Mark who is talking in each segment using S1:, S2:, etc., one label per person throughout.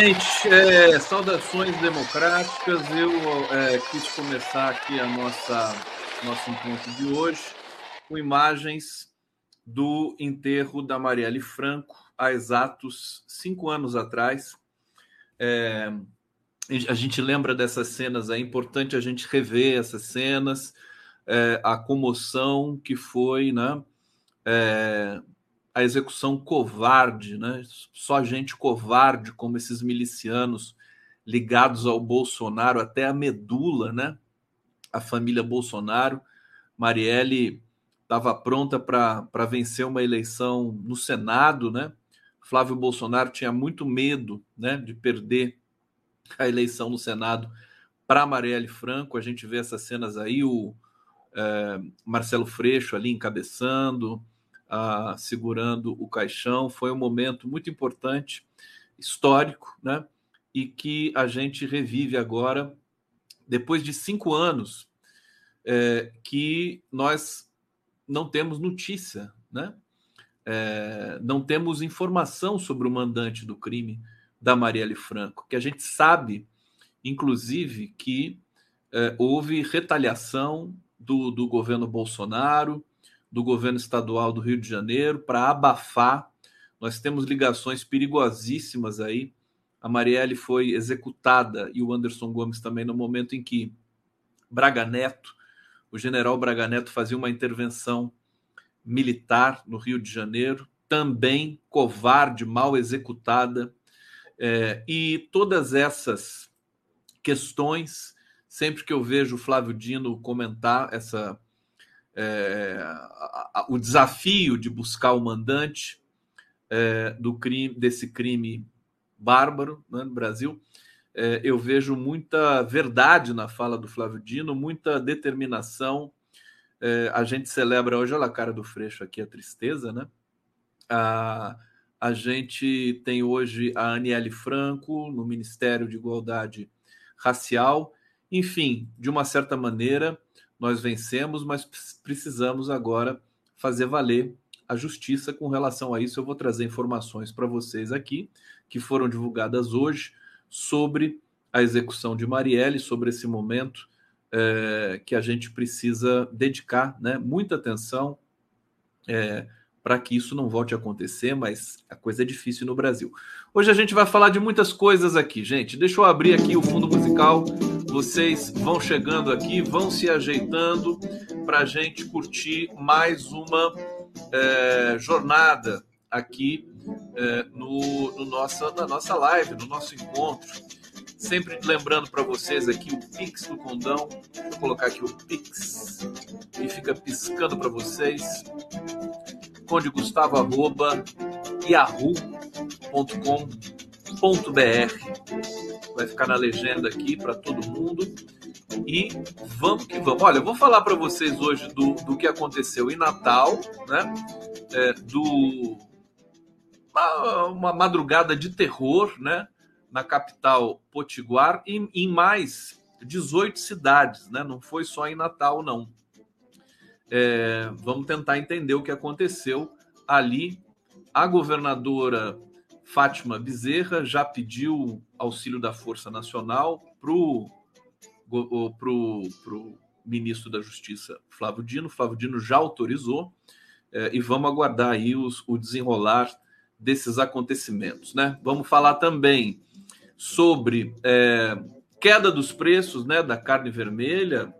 S1: gente. É, saudações democráticas. Eu é, quis começar aqui a nossa nosso encontro de hoje com imagens do enterro da Marielle Franco há exatos cinco anos atrás. É, a gente lembra dessas cenas, é importante a gente rever essas cenas, é, a comoção que foi, né? A execução covarde, né? Só gente covarde como esses milicianos ligados ao Bolsonaro até a medula, né? A família Bolsonaro. Marielle estava pronta para vencer uma eleição no Senado, né? Flávio Bolsonaro tinha muito medo, né, de perder a eleição no Senado para Marielle Franco. A gente vê essas cenas aí, o é, Marcelo Freixo ali encabeçando, ah, segurando o caixão. Foi um momento muito importante, histórico, né? E que a gente revive agora, depois de cinco anos, é, que nós não temos notícia, né? É, não temos informação sobre o mandante do crime da Marielle Franco, que a gente sabe, inclusive, que é, houve retaliação do, do governo Bolsonaro, do governo estadual do Rio de Janeiro para abafar. Nós temos ligações perigosíssimas aí. A Marielle foi executada e o Anderson Gomes também no momento em que Braga Neto, o general Braga Neto fazia uma intervenção militar no Rio de Janeiro, também covarde, mal executada. É, e todas essas questões, sempre que eu vejo o Flávio Dino comentar essa é, a, a, o desafio de buscar o mandante é, do crime, desse crime bárbaro né, no Brasil, é, eu vejo muita verdade na fala do Flávio Dino, muita determinação. É, a gente celebra hoje, olha a cara do Freixo aqui, a tristeza, né? A, a gente tem hoje a Aniele Franco no Ministério de Igualdade Racial. Enfim, de uma certa maneira, nós vencemos, mas precisamos agora fazer valer a justiça com relação a isso. Eu vou trazer informações para vocês aqui, que foram divulgadas hoje, sobre a execução de Marielle, sobre esse momento é, que a gente precisa dedicar né, muita atenção é, para que isso não volte a acontecer, mas a coisa é difícil no Brasil. Hoje a gente vai falar de muitas coisas aqui, gente. Deixa eu abrir aqui o fundo musical vocês vão chegando aqui, vão se ajeitando para a gente curtir mais uma é, jornada aqui é, no, no nossa, na nossa live, no nosso encontro. Sempre lembrando para vocês aqui o Pix do Condão. Vou colocar aqui o Pix e fica piscando para vocês. Conde Gustavo arroba yahoo.com.br vai ficar na legenda aqui para todo mundo. E vamos que vamos. Olha, eu vou falar para vocês hoje do, do que aconteceu em Natal, né? É, do uma, uma, madrugada de terror, né? Na capital Potiguar e em mais 18 cidades, né? Não foi só em Natal, não. É, vamos tentar entender o que aconteceu ali. A governadora Fátima Bezerra já pediu auxílio da Força Nacional para o ministro da Justiça, Flávio Dino. Flávio Dino já autorizou é, e vamos aguardar aí os, o desenrolar desses acontecimentos. Né? Vamos falar também sobre é, queda dos preços né, da carne vermelha.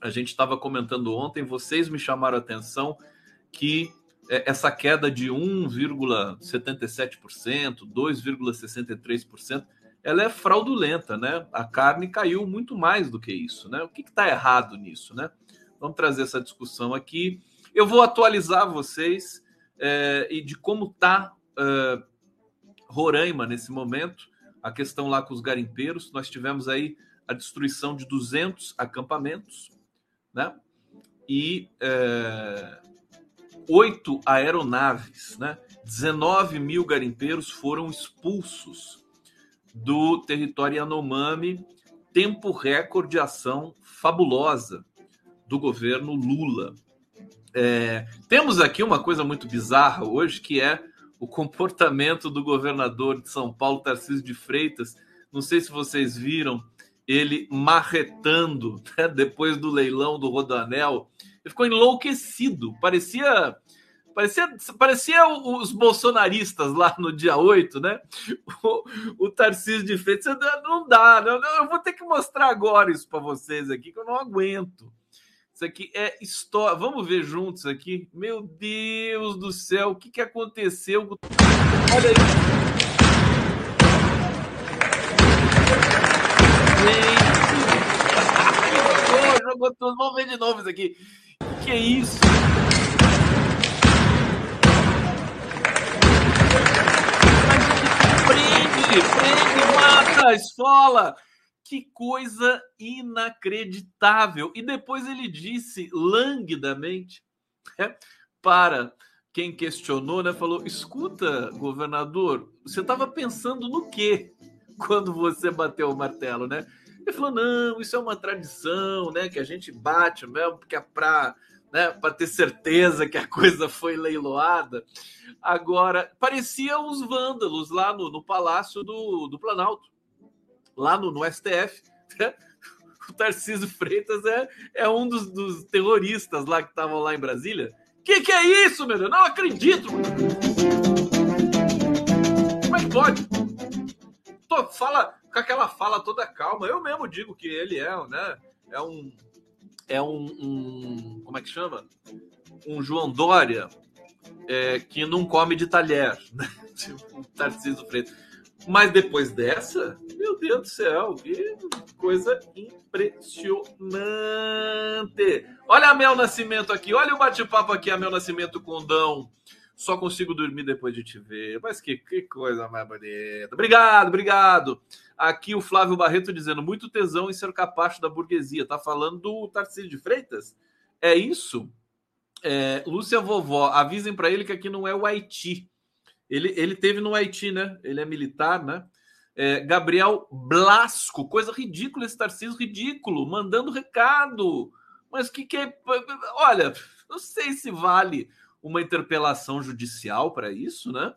S1: A gente estava comentando ontem, vocês me chamaram a atenção que essa queda de 1,77%, 2,63%, ela é fraudulenta, né? A carne caiu muito mais do que isso, né? O que está errado nisso, né? Vamos trazer essa discussão aqui. Eu vou atualizar vocês é, e de como está é, Roraima nesse momento, a questão lá com os garimpeiros. Nós tivemos aí a destruição de 200 acampamentos, né? E é, oito aeronaves, né? 19 mil garimpeiros foram expulsos do território Yanomami, tempo recorde de ação fabulosa do governo Lula. É, temos aqui uma coisa muito bizarra hoje, que é o comportamento do governador de São Paulo, Tarcísio de Freitas. Não sei se vocês viram ele marretando né, depois do leilão do Rodanel. Ele ficou enlouquecido, parecia Parecia, parecia os bolsonaristas lá no dia 8, né? O, o Tarcísio de Freitas, não dá, não, eu vou ter que mostrar agora isso para vocês aqui, que eu não aguento. Isso aqui é história. Vamos ver juntos aqui. Meu Deus do céu, o que, que aconteceu? Olha aí. Gente, jogou tudo. Vamos ver de novo isso aqui. Que é isso? prende, prende, mata, esfola. Que coisa inacreditável. E depois ele disse languidamente né, para quem questionou, né? Falou: escuta, governador, você estava pensando no quê quando você bateu o martelo, né? Ele falou: não, isso é uma tradição, né? Que a gente bate mesmo, porque é para né, ter certeza que a coisa foi leiloada. Agora, parecia os vândalos lá no, no Palácio do, do Planalto, lá no, no STF. Né? O Tarcísio Freitas é, é um dos, dos terroristas lá que estavam lá em Brasília. Que que é isso, meu Deus? Não acredito! Como é que pode? Fala com aquela fala toda calma. Eu mesmo digo que ele é, né? É um é um, um, como é que chama? Um João Dória é, que não come de talher, né? tipo Tarcísio Freitas. Mas depois dessa, meu Deus do céu, que coisa impressionante. Olha a Mel Nascimento aqui, olha o bate-papo aqui, a Mel Nascimento com o Dão. Só consigo dormir depois de te ver. Mas que, que coisa mais bonita. Obrigado, obrigado. Aqui o Flávio Barreto dizendo muito tesão em ser capacho da burguesia. Tá falando do Tarcísio de Freitas? É isso? É, Lúcia Vovó, avisem para ele que aqui não é o Haiti. Ele, ele teve no Haiti, né? Ele é militar, né? É, Gabriel Blasco, coisa ridícula esse Tarcísio, ridículo, mandando recado. Mas que que é. Olha, não sei se vale uma interpelação judicial para isso, né?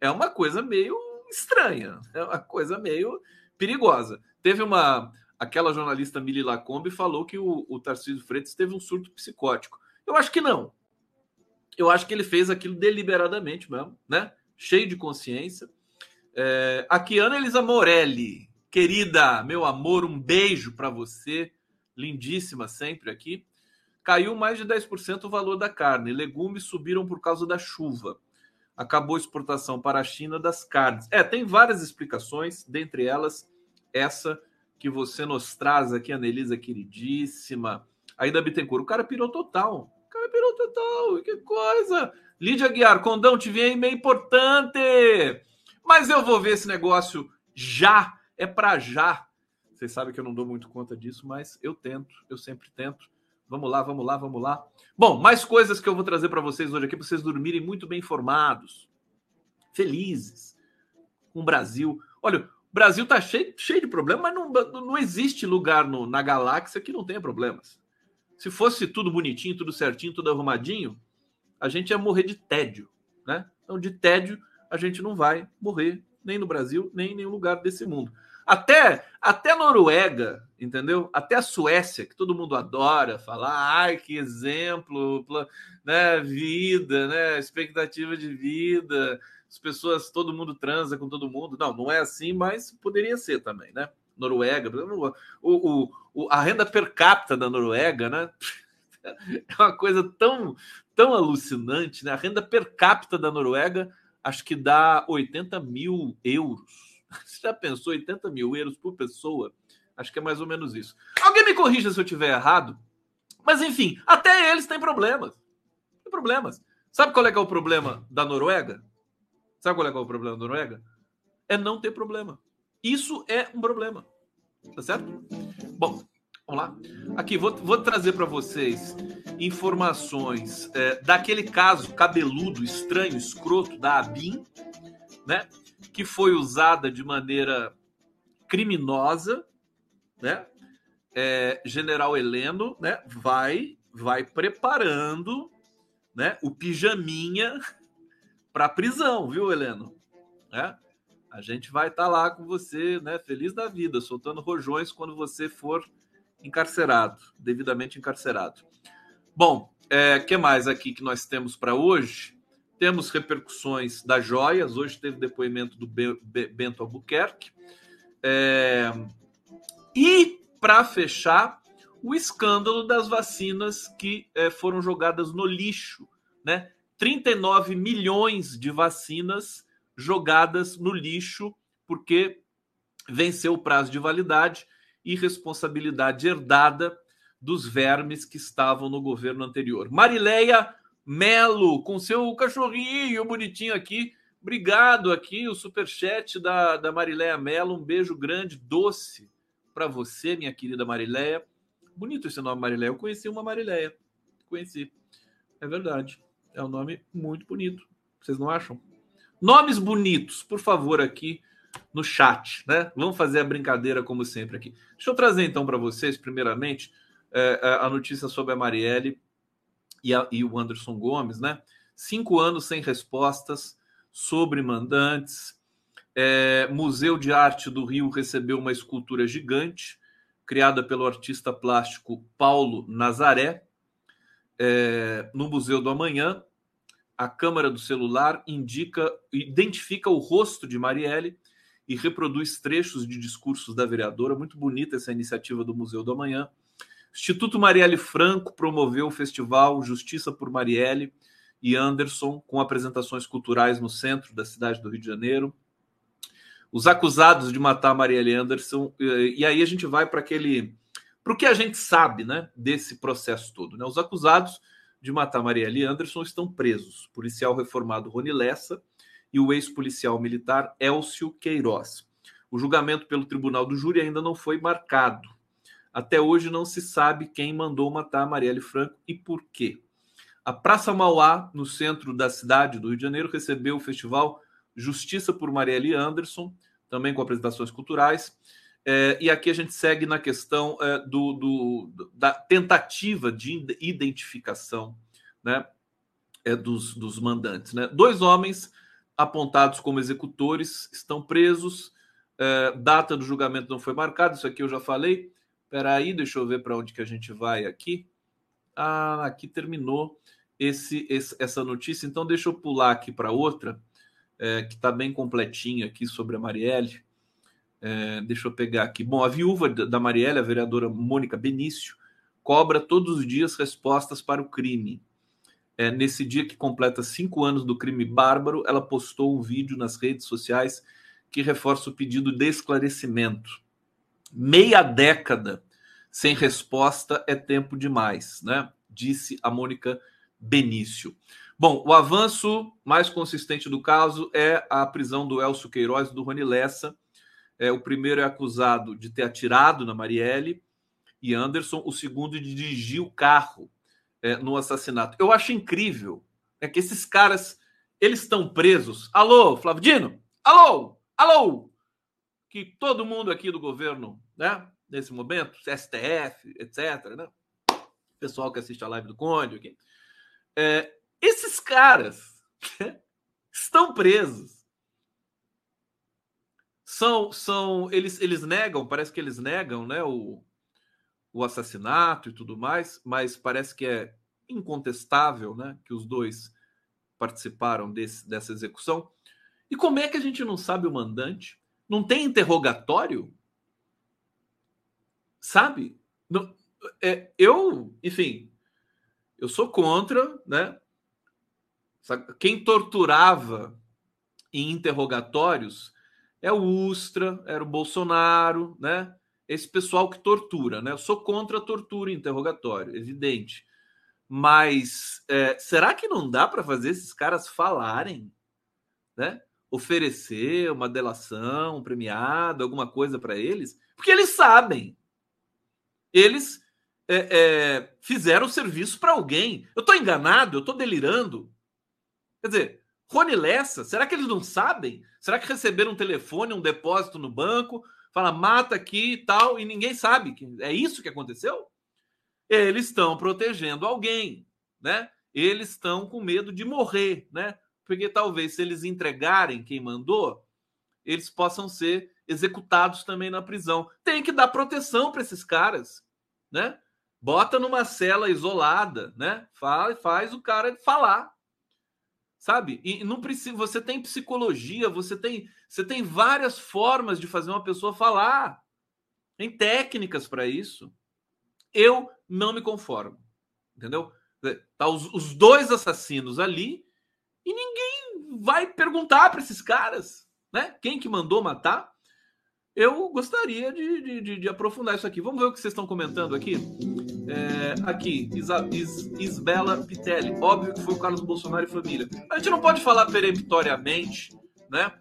S1: É uma coisa meio estranha, é uma coisa meio perigosa. Teve uma. Aquela jornalista Mili Lacombe falou que o, o Tarcísio Freitas teve um surto psicótico. Eu acho que não. Eu acho que ele fez aquilo deliberadamente mesmo, né? Cheio de consciência. É, a Elisa Morelli, querida, meu amor, um beijo para você, lindíssima sempre aqui. Caiu mais de 10% o valor da carne. Legumes subiram por causa da chuva acabou a exportação para a China das carnes. É, tem várias explicações, dentre elas essa que você nos traz aqui, Anelisa queridíssima. Aí da Bittencourt, o cara pirou total. O cara pirou total, que coisa. Lídia Guiar, Condão, te vem e-mail importante. Mas eu vou ver esse negócio já, é para já. Vocês sabem que eu não dou muito conta disso, mas eu tento, eu sempre tento. Vamos lá, vamos lá, vamos lá. Bom, mais coisas que eu vou trazer para vocês hoje aqui para vocês dormirem muito bem informados, felizes com o Brasil. Olha, o Brasil está cheio, cheio de problemas, mas não, não existe lugar no, na galáxia que não tenha problemas. Se fosse tudo bonitinho, tudo certinho, tudo arrumadinho, a gente ia morrer de tédio, né? Então, de tédio, a gente não vai morrer nem no Brasil, nem em nenhum lugar desse mundo. Até, até Noruega, entendeu? Até a Suécia, que todo mundo adora falar, ai, que exemplo, né? Vida, né? Expectativa de vida, as pessoas, todo mundo transa com todo mundo. Não, não é assim, mas poderia ser também, né? Noruega, o, o, o, a renda per capita da Noruega, né? É uma coisa tão, tão alucinante, né? A renda per capita da Noruega acho que dá 80 mil euros Você já pensou 80 mil euros por pessoa? Acho que é mais ou menos isso. Alguém me corrija se eu tiver errado. Mas enfim, até eles têm problemas. Tem problemas. Sabe qual é, é o problema da Noruega? Sabe qual é, é o problema da Noruega? É não ter problema. Isso é um problema. Tá certo? Bom, vamos lá. Aqui, vou, vou trazer para vocês informações é, daquele caso cabeludo, estranho, escroto da ABIN, né? que foi usada de maneira criminosa, né? É, General Heleno, né? Vai, vai preparando, né? O pijaminha para prisão, viu, Heleno? É? A gente vai estar tá lá com você, né, feliz da vida, soltando rojões quando você for encarcerado, devidamente encarcerado. Bom, é, que mais aqui que nós temos para hoje? Temos repercussões das joias. Hoje teve depoimento do Bento Albuquerque. É, e, para fechar, o escândalo das vacinas que é, foram jogadas no lixo. Né? 39 milhões de vacinas jogadas no lixo porque venceu o prazo de validade e responsabilidade herdada dos vermes que estavam no governo anterior. Marileia Melo, com seu cachorrinho bonitinho aqui. Obrigado aqui, o superchat da, da Marileia Melo. Um beijo grande, doce para você, minha querida Marileia. Bonito esse nome, Marileia. Eu conheci uma Marileia. Conheci. É verdade. É um nome muito bonito. Vocês não acham? Nomes bonitos, por favor, aqui no chat, né? Vamos fazer a brincadeira como sempre aqui. Deixa eu trazer então para vocês, primeiramente, é, é, a notícia sobre a Marielle e, a, e o Anderson Gomes, né? Cinco anos sem respostas sobre mandantes. É, Museu de Arte do Rio recebeu uma escultura gigante criada pelo artista plástico Paulo Nazaré. É, no Museu do Amanhã, a câmera do celular indica, identifica o rosto de Marielle e reproduz trechos de discursos da vereadora. Muito bonita essa iniciativa do Museu do Amanhã. Instituto Marielle Franco promoveu o festival Justiça por Marielle e Anderson, com apresentações culturais no centro da cidade do Rio de Janeiro. Os acusados de matar Marielle Anderson, e aí a gente vai para aquele. para o que a gente sabe né, desse processo todo. Né? Os acusados de matar Marielle Anderson estão presos. O policial reformado Rony Lessa e o ex-policial militar Elcio Queiroz. O julgamento pelo Tribunal do Júri ainda não foi marcado. Até hoje não se sabe quem mandou matar Marielle Franco e por quê. A Praça Mauá, no centro da cidade do Rio de Janeiro, recebeu o festival Justiça por Marielle Anderson, também com apresentações culturais. É, e aqui a gente segue na questão é, do, do, da tentativa de identificação né, é, dos, dos mandantes. Né? Dois homens apontados como executores estão presos. É, data do julgamento não foi marcada, isso aqui eu já falei. Espera aí, deixa eu ver para onde que a gente vai aqui. Ah, aqui terminou esse, esse essa notícia. Então, deixa eu pular aqui para outra, é, que está bem completinha aqui sobre a Marielle. É, deixa eu pegar aqui. Bom, a viúva da Marielle, a vereadora Mônica Benício, cobra todos os dias respostas para o crime. É, nesse dia que completa cinco anos do crime bárbaro, ela postou um vídeo nas redes sociais que reforça o pedido de esclarecimento meia década sem resposta é tempo demais, né? Disse a Mônica Benício. Bom, o avanço mais consistente do caso é a prisão do Elcio Queiroz e do Rony Lessa. É, o primeiro é acusado de ter atirado na Marielle e Anderson, o segundo de dirigir o carro é, no assassinato. Eu acho incrível é que esses caras eles estão presos. Alô, Flávio Dino? Alô, alô, que todo mundo aqui do governo, né, nesse momento, STF, etc., né, pessoal que assiste a live do Conde, aqui, é, esses caras estão presos. São, são eles, eles negam, parece que eles negam, né, o, o assassinato e tudo mais, mas parece que é incontestável, né, que os dois participaram desse, dessa execução. E como é que a gente não sabe o mandante? Não tem interrogatório? Sabe? Não, é, eu, enfim, eu sou contra, né? Quem torturava em interrogatórios é o Ustra, era o Bolsonaro, né? Esse pessoal que tortura, né? Eu sou contra a tortura em interrogatório, evidente. Mas é, será que não dá para fazer esses caras falarem, né? oferecer uma delação premiada, alguma coisa para eles, porque eles sabem. Eles é, é, fizeram serviço para alguém. Eu estou enganado? Eu estou delirando? Quer dizer, Rony Lessa, será que eles não sabem? Será que receberam um telefone, um depósito no banco, fala mata aqui e tal, e ninguém sabe? que É isso que aconteceu? Eles estão protegendo alguém, né? Eles estão com medo de morrer, né? porque talvez se eles entregarem quem mandou, eles possam ser executados também na prisão. Tem que dar proteção para esses caras, né? Bota numa cela isolada, né? Faz, faz o cara falar. Sabe? E não precisa, você tem psicologia, você tem, você tem várias formas de fazer uma pessoa falar. Tem técnicas para isso. Eu não me conformo. Entendeu? Tá os, os dois assassinos ali e ninguém vai perguntar para esses caras, né? Quem que mandou matar? Eu gostaria de, de, de, aprofundar isso aqui. Vamos ver o que vocês estão comentando aqui. É, aqui, Isa, Is, Isbela Pitelli. Óbvio que foi o Carlos Bolsonaro e família. A gente não pode falar peremptoriamente, né?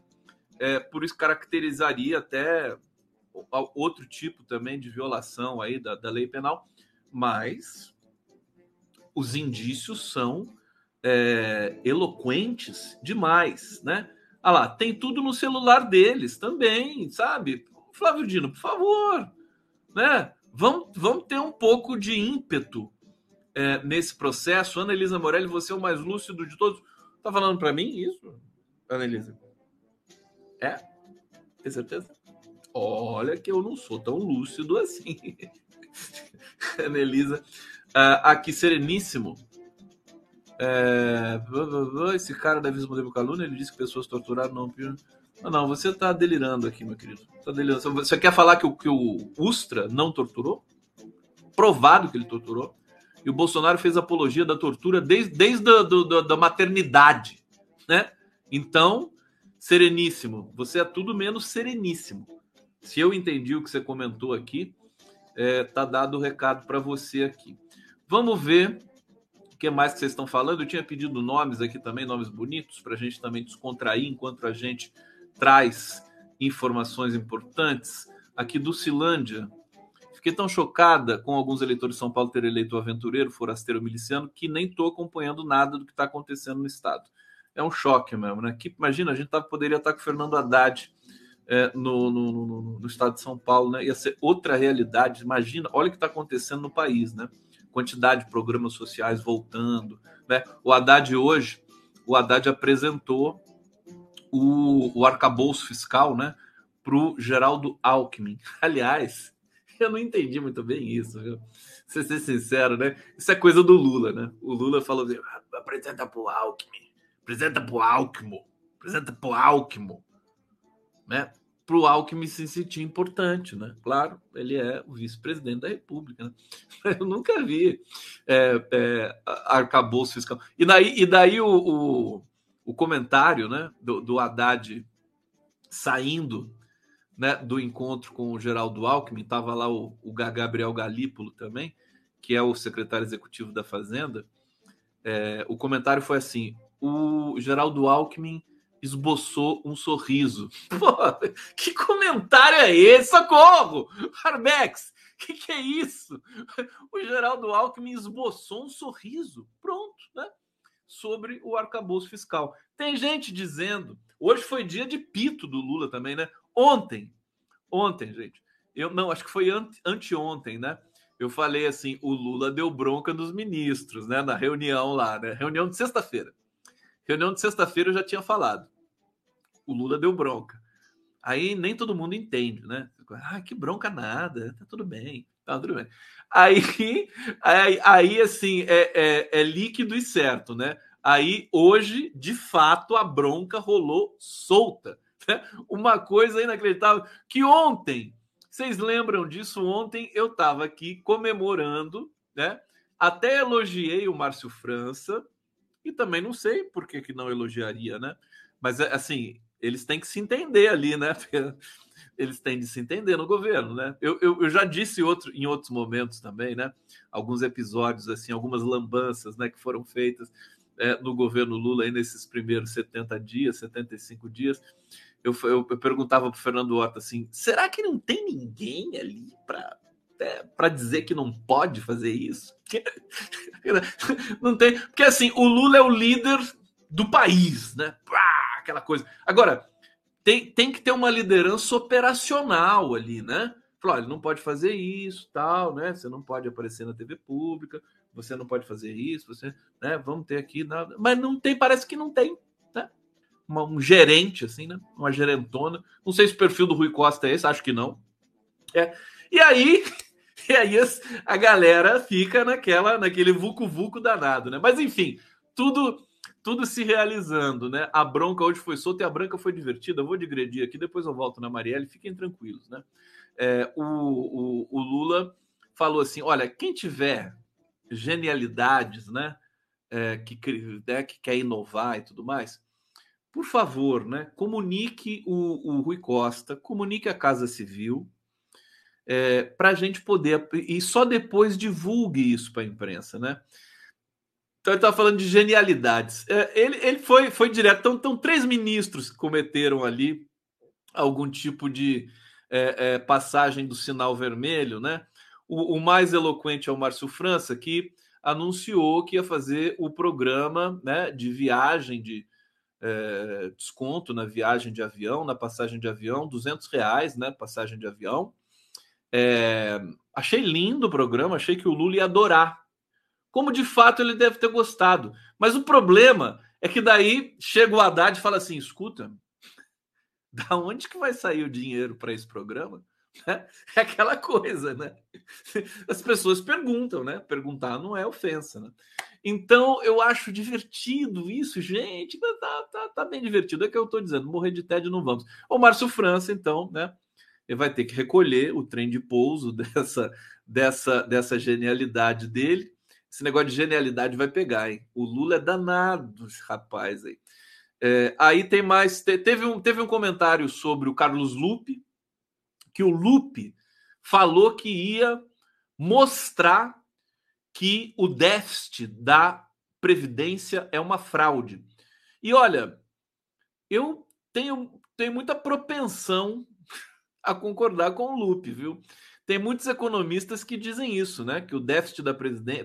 S1: É, por isso caracterizaria até outro tipo também de violação aí da, da lei penal. Mas os indícios são é, eloquentes demais, né? Ah lá, tem tudo no celular deles também, sabe? Flávio Dino, por favor, né? Vamos, vamos ter um pouco de ímpeto é, nesse processo. Ana Elisa Morelli, você é o mais lúcido de todos. Tá falando para mim isso, Ana Elisa? É? Tem certeza? Olha que eu não sou tão lúcido assim. Ana Elisa, uh, aqui sereníssimo. É... Esse cara da Vismo Demo Calúnia, ele disse que pessoas torturaram não. Não, não, você está delirando aqui, meu querido. Tá delirando. Você quer falar que o, que o Ustra não torturou? Provado que ele torturou. E o Bolsonaro fez apologia da tortura desde, desde a do, da maternidade. Né? Então, sereníssimo. Você é tudo menos sereníssimo. Se eu entendi o que você comentou aqui, é, tá dado o recado para você aqui. Vamos ver o que mais que vocês estão falando? Eu tinha pedido nomes aqui também, nomes bonitos, para a gente também descontrair enquanto a gente traz informações importantes. Aqui do Cilândia. Fiquei tão chocada com alguns eleitores de São Paulo ter eleito o aventureiro, forasteiro miliciano, que nem estou acompanhando nada do que está acontecendo no Estado. É um choque mesmo, né? Que, imagina, a gente tá, poderia estar tá com o Fernando Haddad é, no, no, no, no, estado de São Paulo, né? Ia ser outra realidade. Imagina, olha o que está acontecendo no país, né? quantidade de programas sociais voltando. Né? O Haddad hoje, o Haddad apresentou o, o arcabouço fiscal né, para o Geraldo Alckmin. Aliás, eu não entendi muito bem isso, viu? Se ser sincero, né? Isso é coisa do Lula, né? O Lula falou assim: ah, apresenta para o Alckmin, apresenta para o Alckmin, apresenta para o Alckmin, né? para o Alckmin se sentir importante, né? Claro, ele é o vice-presidente da República. Né? Eu nunca vi é, é, arcabouço fiscal. E daí, e daí o, o, o comentário né, do, do Haddad saindo né, do encontro com o Geraldo Alckmin, estava lá o, o Gabriel Galípolo também, que é o secretário executivo da Fazenda. É, o comentário foi assim: o Geraldo Alckmin esboçou um sorriso. Pô, que comentário é esse? Socorro! Arbex, que que é isso? O Geraldo Alckmin esboçou um sorriso. Pronto, né? Sobre o arcabouço fiscal. Tem gente dizendo, hoje foi dia de pito do Lula também, né? Ontem, ontem, gente, eu não, acho que foi ante, anteontem, né? Eu falei assim, o Lula deu bronca nos ministros, né? Na reunião lá, né? Reunião de sexta-feira. Reunião de sexta-feira eu já tinha falado o Lula deu bronca. Aí nem todo mundo entende, né? Ah, que bronca nada, tá tudo bem, tá tudo bem. Aí, aí, aí assim, é, é, é líquido e certo, né? Aí hoje, de fato, a bronca rolou solta. Né? Uma coisa inacreditável que ontem, vocês lembram disso? Ontem eu estava aqui comemorando, né? Até elogiei o Márcio França e também não sei por que, que não elogiaria, né? Mas assim, eles têm que se entender ali, né? Eles têm de se entender no governo, né? Eu, eu, eu, já disse outro, em outros momentos também, né? Alguns episódios, assim, algumas lambanças, né? Que foram feitas é, no governo Lula aí nesses primeiros 70 dias, 75 dias. Eu, eu, eu perguntava para Fernando Horta assim: será que não tem ninguém ali para é, para dizer que não pode fazer isso? não tem, porque assim, o Lula é o líder do país, né? aquela coisa. Agora, tem, tem que ter uma liderança operacional ali, né? Falou, não pode fazer isso, tal, né? Você não pode aparecer na TV pública, você não pode fazer isso, você, né? Vamos ter aqui nada. Mas não tem, parece que não tem, né? uma, um gerente, assim, né? Uma gerentona. Não sei se o perfil do Rui Costa é esse, acho que não. É. E aí, e aí a galera fica naquela, naquele vucu-vucu danado, né? Mas enfim, tudo tudo se realizando, né? A bronca hoje foi solta e a branca foi divertida. Eu vou digredir aqui, depois eu volto na Marielle, fiquem tranquilos, né? É, o, o, o Lula falou assim: olha, quem tiver genialidades, né? É, que, né, que quer inovar e tudo mais, por favor, né, comunique o, o Rui Costa, comunique a Casa Civil, é, para a gente poder. E só depois divulgue isso para a imprensa, né? Então ele estava falando de genialidades. É, ele, ele foi, foi direto. Então, então, três ministros cometeram ali algum tipo de é, é, passagem do sinal vermelho, né? O, o, mais eloquente é o Márcio França, que anunciou que ia fazer o programa né, de viagem de é, desconto na viagem de avião, na passagem de avião, 200 reais, né? Passagem de avião. É, achei lindo o programa, achei que o Lula ia adorar. Como de fato ele deve ter gostado. Mas o problema é que daí chega o Haddad e fala assim: escuta, da onde que vai sair o dinheiro para esse programa? É aquela coisa, né? As pessoas perguntam, né? Perguntar não é ofensa, né? Então, eu acho divertido isso, gente. Tá, tá, tá bem divertido. É que eu estou dizendo, morrer de tédio não vamos. O Márcio França, então, né? Ele vai ter que recolher o trem de pouso dessa, dessa, dessa genialidade dele. Esse negócio de genialidade vai pegar, hein? O Lula é danado, rapaz aí. É, aí tem mais. Teve um, teve um comentário sobre o Carlos Lupe, que o Lupe falou que ia mostrar que o déficit da Previdência é uma fraude. E olha, eu tenho, tenho muita propensão a concordar com o Lupe, viu? Tem muitos economistas que dizem isso, né? Que o déficit da,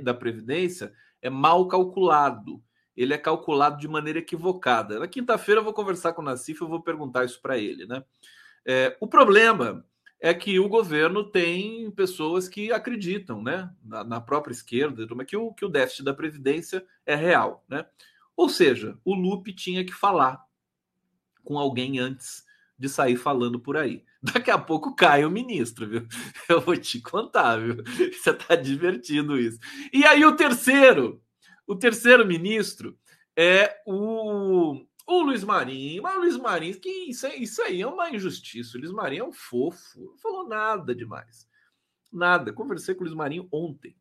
S1: da Previdência é mal calculado. Ele é calculado de maneira equivocada. Na quinta-feira eu vou conversar com o Nassif e vou perguntar isso para ele, né? É, o problema é que o governo tem pessoas que acreditam, né, na, na própria esquerda, que o, que o déficit da Previdência é real. Né? Ou seja, o Lupe tinha que falar com alguém antes de sair falando por aí. Daqui a pouco cai o ministro, viu? Eu vou te contar, viu? Você tá divertido isso. E aí o terceiro, o terceiro ministro é o o Luiz Marinho, mas o Luiz Marinho, que isso, isso aí é uma injustiça. O Luiz Marinho é um fofo, não falou nada demais. Nada. Conversei com o Luiz Marinho ontem.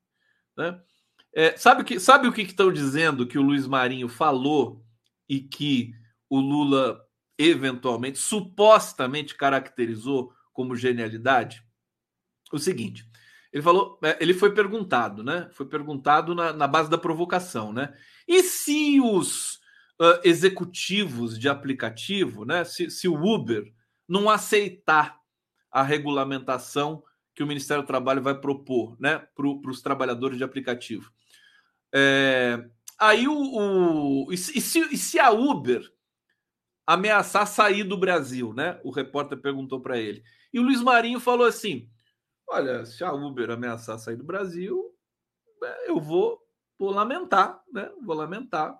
S1: Né? É, sabe, que, sabe o que estão dizendo que o Luiz Marinho falou e que o Lula eventualmente, supostamente caracterizou como genialidade? O seguinte. Ele falou, é, ele foi perguntado, né? Foi perguntado na, na base da provocação, né? E se os uh, executivos de aplicativo, né? Se, se o Uber não aceitar a regulamentação que o Ministério do Trabalho vai propor, né, para os trabalhadores de aplicativo. É, aí o, o e, se, e se a Uber ameaçar sair do Brasil, né? O repórter perguntou para ele. E o Luiz Marinho falou assim: Olha, se a Uber ameaçar sair do Brasil, é, eu vou, vou lamentar, né? Vou lamentar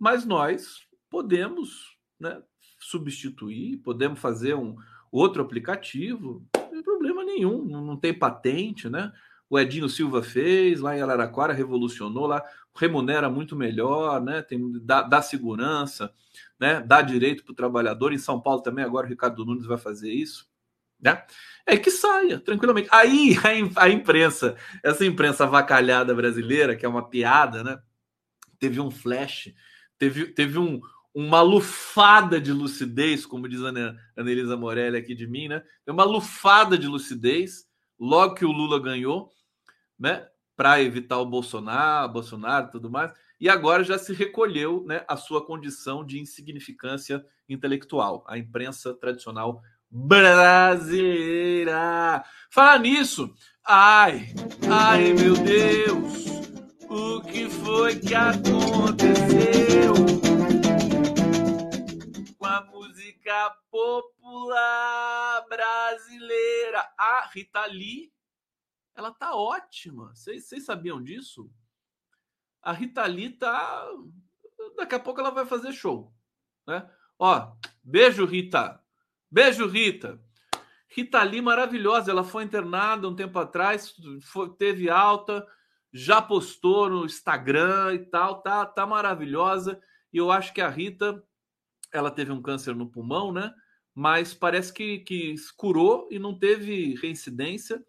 S1: mas nós podemos né, substituir, podemos fazer um outro aplicativo, não tem problema nenhum, não tem patente, né? O Edinho Silva fez lá em Araraquara, revolucionou lá, remunera muito melhor, né? Tem, dá, dá segurança, né? Dá direito para o trabalhador. Em São Paulo também, agora o Ricardo Nunes vai fazer isso. Né? É que saia tranquilamente. Aí a, imprensa, essa imprensa avacalhada brasileira, que é uma piada, né? Teve um flash teve, teve um, uma lufada de lucidez, como diz a Anelisa Morelli aqui de mim, né? Uma lufada de lucidez logo que o Lula ganhou, né? Para evitar o Bolsonaro, Bolsonaro tudo mais. E agora já se recolheu né, a sua condição de insignificância intelectual, a imprensa tradicional brasileira. Falar nisso, ai, ai meu Deus, o que foi que aconteceu com a música popular brasileira? A Rita Lee, ela tá ótima. Vocês, sabiam disso? A Rita Lee tá. Daqui a pouco ela vai fazer show. Né? Ó, beijo, Rita. Beijo, Rita. Rita Lee, maravilhosa. Ela foi internada um tempo atrás, foi, teve alta, já postou no Instagram e tal. Tá, tá maravilhosa. E eu acho que a Rita, ela teve um câncer no pulmão, né? Mas parece que, que curou e não teve reincidência.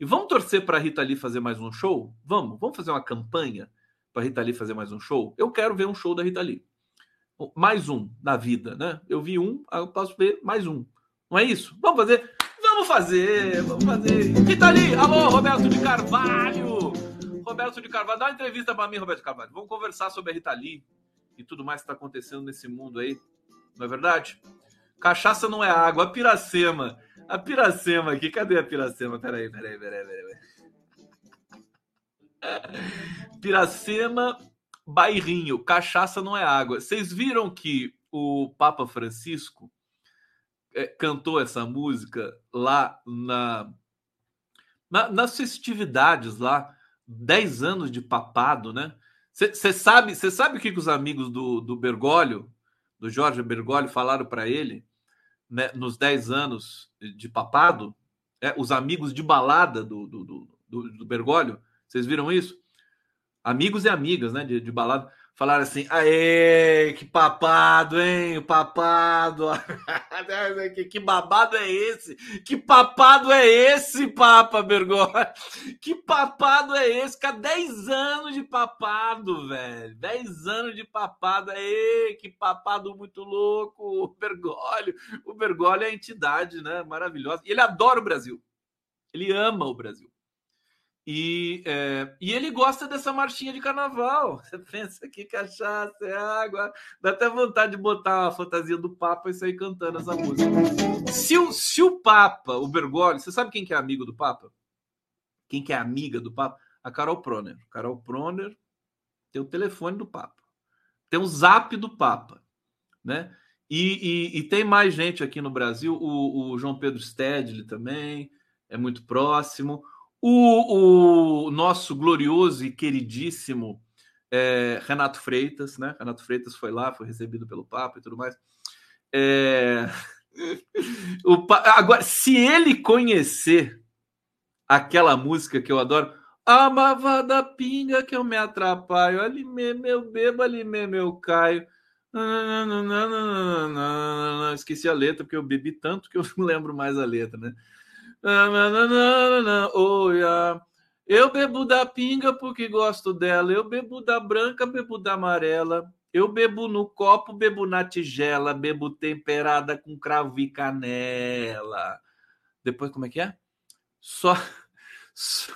S1: E vamos torcer para a Rita Lee fazer mais um show? Vamos, vamos fazer uma campanha para a Rita Lee fazer mais um show? Eu quero ver um show da Rita Lee. Mais um na vida, né? Eu vi um, eu posso ver mais um. Não é isso? Vamos fazer? Vamos fazer, vamos fazer. Rita Lee, alô, Roberto de Carvalho. Roberto de Carvalho, dá uma entrevista para mim, Roberto de Carvalho. Vamos conversar sobre a Rita Lee e tudo mais que está acontecendo nesse mundo aí. Não é verdade? Cachaça não é água. A piracema. A piracema aqui. Cadê a piracema? Peraí, peraí, peraí, peraí. Piracema, bairrinho. Cachaça não é água. Vocês viram que o Papa Francisco é, cantou essa música lá na, na, nas festividades lá. 10 anos de papado, né? Você sabe, sabe o que, que os amigos do, do Bergoglio, do Jorge Bergoglio, falaram para ele né, nos 10 anos de papado? É, os amigos de balada do, do, do, do Bergoglio, vocês viram isso? Amigos e amigas, né, de, de balada falaram assim: aê, que papado, hein? Papado. que, babado é esse? Que papado é esse, Papa Bergoglio? Que papado é esse? Fica 10 anos de papado, velho. 10 anos de papado. Aê, que papado muito louco. O Bergoglio. O Bergoglio é a entidade, né? Maravilhosa. E ele adora o Brasil. Ele ama o Brasil. E, é, e ele gosta dessa marchinha de carnaval. Você pensa que cachaça é água. Dá até vontade de botar a fantasia do Papa e sair cantando essa música. Se o, se o Papa, o Bergoglio, você sabe quem que é amigo do Papa? Quem que é amiga do Papa? A Carol Proner. Carol Proner tem o telefone do Papa. Tem o zap do Papa. Né? E, e, e tem mais gente aqui no Brasil. O, o João Pedro Stedley também é muito próximo. O, o nosso glorioso e queridíssimo é, Renato Freitas, né? Renato Freitas foi lá, foi recebido pelo Papa e tudo mais. É... o, agora, se ele conhecer aquela música que eu adoro, a mavada pinga que eu me atrapalho, ali mesmo eu bebo, ali mesmo eu caio. Esqueci a letra, porque eu bebi tanto que eu não lembro mais a letra, né? Yeah. Eu bebo da pinga porque gosto dela. Eu bebo da branca, bebo da amarela. Eu bebo no copo, bebo na tigela. Bebo temperada com cravo e canela. Depois, como é que é? Só. Só...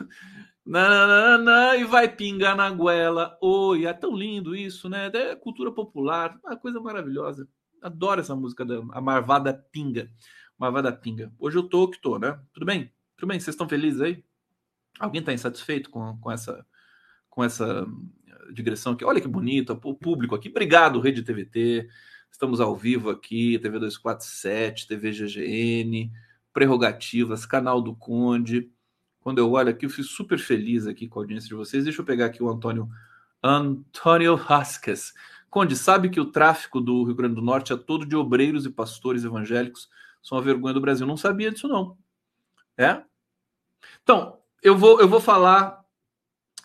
S1: E vai pingar na goela. Oi, é tão lindo isso, né? É cultura popular, uma coisa maravilhosa. Adoro essa música da a Marvada Pinga. Marvada Pinga. Hoje eu tô que tô, né? Tudo bem? Tudo bem? Vocês estão felizes aí? Alguém está insatisfeito com, com essa com essa eh, digressão aqui? Olha que bonito, o público aqui. Obrigado, Rede TVT. Estamos ao vivo aqui, TV 247, TV GGN, Prerrogativas, canal do Conde. Quando eu olho aqui, eu fico super feliz aqui com a audiência de vocês. Deixa eu pegar aqui o Antônio Antônio Rasques. Conde, sabe que o tráfico do Rio Grande do Norte é todo de obreiros e pastores evangélicos são a vergonha do Brasil. Não sabia disso, não. É? Então, eu vou, eu vou falar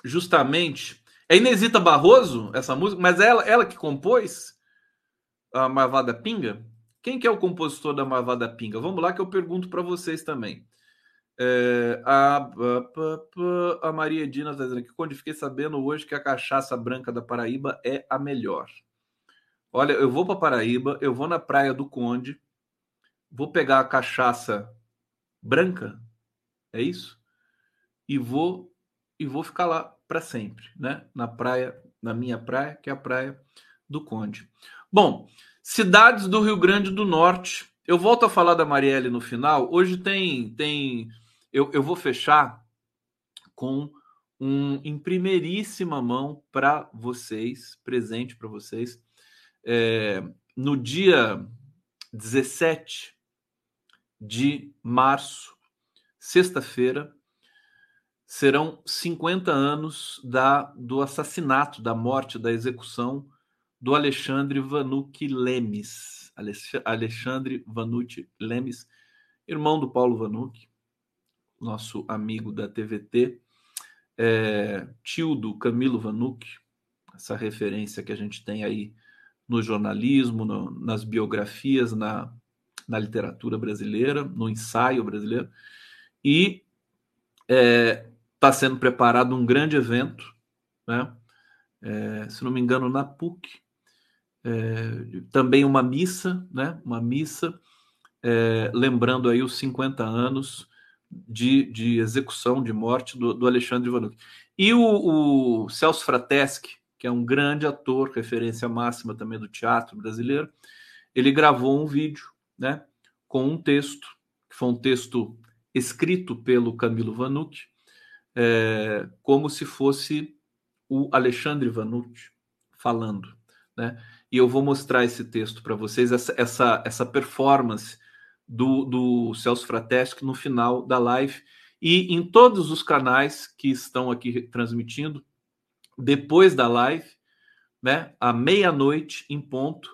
S1: justamente. É Inesita Barroso, essa música, mas ela, ela que compôs a Marvada Pinga? Quem que é o compositor da Marvada Pinga? Vamos lá que eu pergunto para vocês também. É, a, a, a, Maria Edina está dizendo aqui, quando fiquei sabendo hoje que a cachaça branca da Paraíba é a melhor. Olha, eu vou para Paraíba, eu vou na praia do Conde, vou pegar a cachaça branca, é isso? E vou e vou ficar lá para sempre, né? Na praia, na minha praia, que é a praia do Conde. Bom, cidades do Rio Grande do Norte. Eu volto a falar da Marielle no final. Hoje tem tem eu, eu vou fechar com um em primeiríssima mão para vocês, presente para vocês. É, no dia 17 de março, sexta-feira, serão 50 anos da, do assassinato, da morte, da execução do Alexandre Vanucci Lemes. Alexandre Vanucci Lemes, irmão do Paulo Vanucci, nosso amigo da TVT, é, tio do Camilo Vanucci, essa referência que a gente tem aí no jornalismo, no, nas biografias, na, na literatura brasileira, no ensaio brasileiro. E está é, tá sendo preparado um grande evento, né? É, se não me engano, na PUC, é, também uma missa, né? Uma missa, é, lembrando aí os 50 anos de, de execução, de morte do, do Alexandre Vanucci. E o, o Celso Frateschi, que é um grande ator, referência máxima também do teatro brasileiro, ele gravou um vídeo, né, com um texto, que foi um texto escrito pelo Camilo Vanucci, é, como se fosse o Alexandre Vanucci falando, né? E eu vou mostrar esse texto para vocês, essa, essa, essa performance do, do Celso Frateschi no final da live e em todos os canais que estão aqui transmitindo, depois da live, né, à meia-noite em ponto,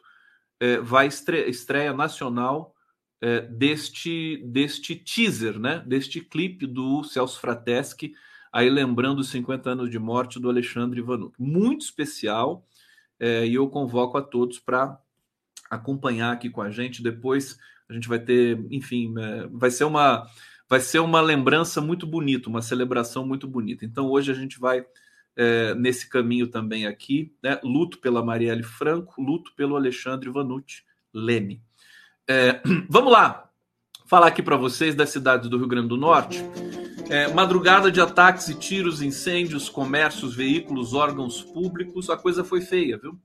S1: é, vai estreia, estreia nacional é, deste, deste teaser, né, deste clipe do Celso Frateschi, aí lembrando os 50 anos de morte do Alexandre Ivanuk. Muito especial, é, e eu convoco a todos para acompanhar aqui com a gente. Depois a gente vai ter, enfim, é, vai ser uma vai ser uma lembrança muito bonita, uma celebração muito bonita. Então hoje a gente vai é, nesse caminho também aqui, né? Luto pela Marielle Franco, luto pelo Alexandre Vanucci Leme. É, vamos lá, falar aqui para vocês das cidades do Rio Grande do Norte. É, madrugada de ataques e tiros, incêndios, comércios, veículos, órgãos públicos. A coisa foi feia, viu?